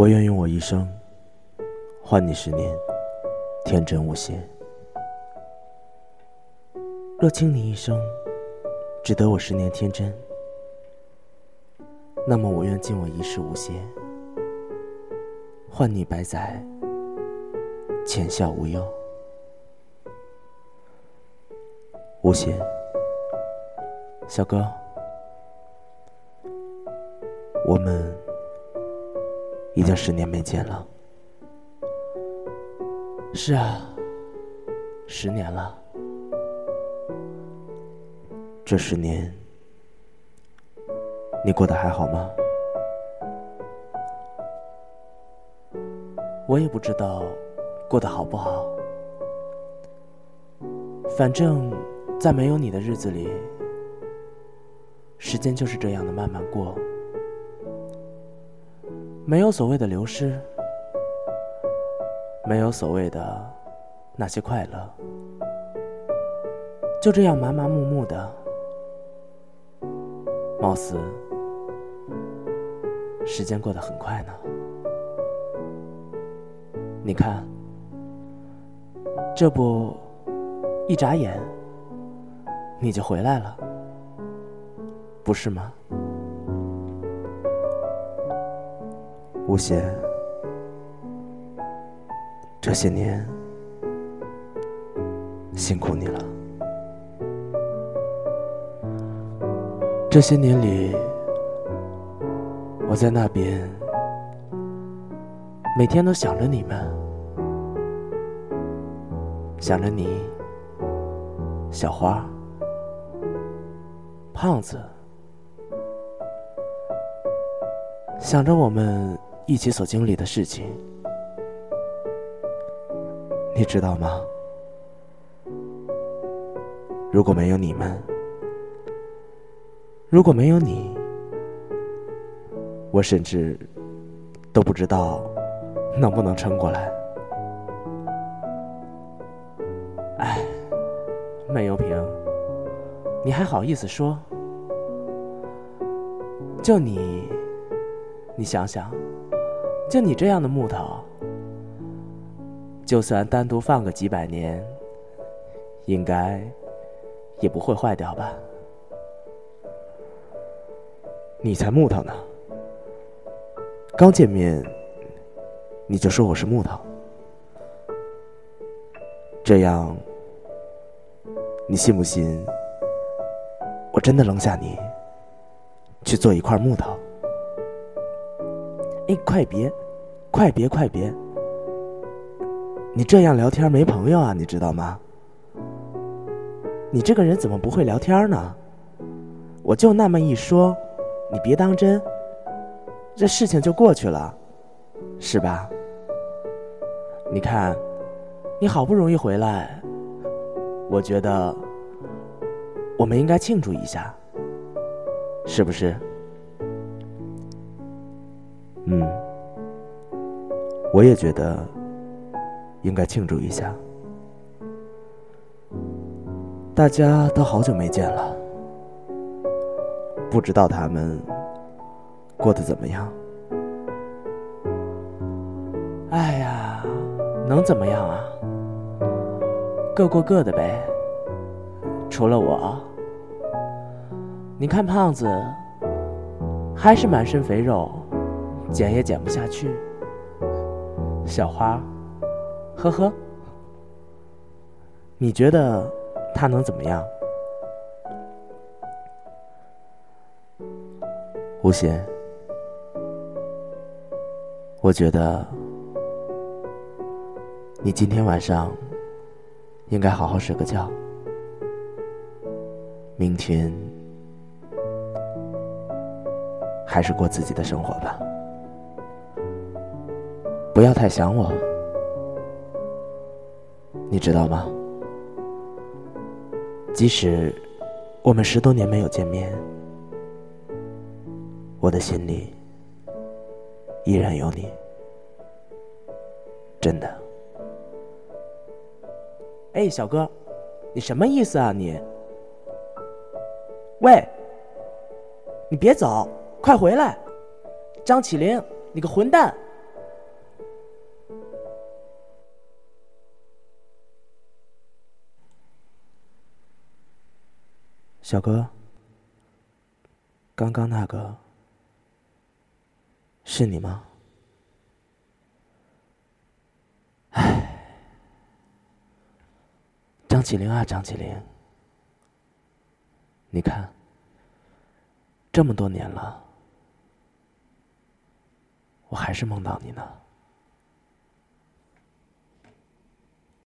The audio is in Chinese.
我愿用我一生换你十年天真无邪。若倾你一生只得我十年天真，那么我愿尽我一世无邪，换你百载浅笑无忧。无邪，小哥，我们。已经十年没见了。是啊，十年了。这十年，你过得还好吗？我也不知道过得好不好。反正，在没有你的日子里，时间就是这样的慢慢过。没有所谓的流失，没有所谓的那些快乐，就这样麻麻木木的，貌似时间过得很快呢。你看，这不一眨眼你就回来了，不是吗？吴邪，这些年辛苦你了。这些年里，我在那边每天都想着你们，想着你，小花，胖子，想着我们。一起所经历的事情，你知道吗？如果没有你们，如果没有你，我甚至都不知道能不能撑过来。哎，闷油瓶，你还好意思说？就你，你想想。就你这样的木头，就算单独放个几百年，应该也不会坏掉吧？你才木头呢！刚见面你就说我是木头，这样你信不信？我真的扔下你去做一块木头？哎，快别，快别，快别！你这样聊天没朋友啊，你知道吗？你这个人怎么不会聊天呢？我就那么一说，你别当真，这事情就过去了，是吧？你看，你好不容易回来，我觉得我们应该庆祝一下，是不是？嗯，我也觉得应该庆祝一下。大家都好久没见了，不知道他们过得怎么样？哎呀，能怎么样啊？各过各的呗。除了我，你看胖子还是满身肥肉。减也减不下去，小花，呵呵，你觉得他能怎么样？吴邪，我觉得你今天晚上应该好好睡个觉，明天还是过自己的生活吧。不要太想我，你知道吗？即使我们十多年没有见面，我的心里依然有你，真的。哎，小哥，你什么意思啊你？喂，你别走，快回来！张起灵，你个混蛋！小哥，刚刚那个是你吗？唉，张起灵啊，张起灵，你看，这么多年了，我还是梦到你呢。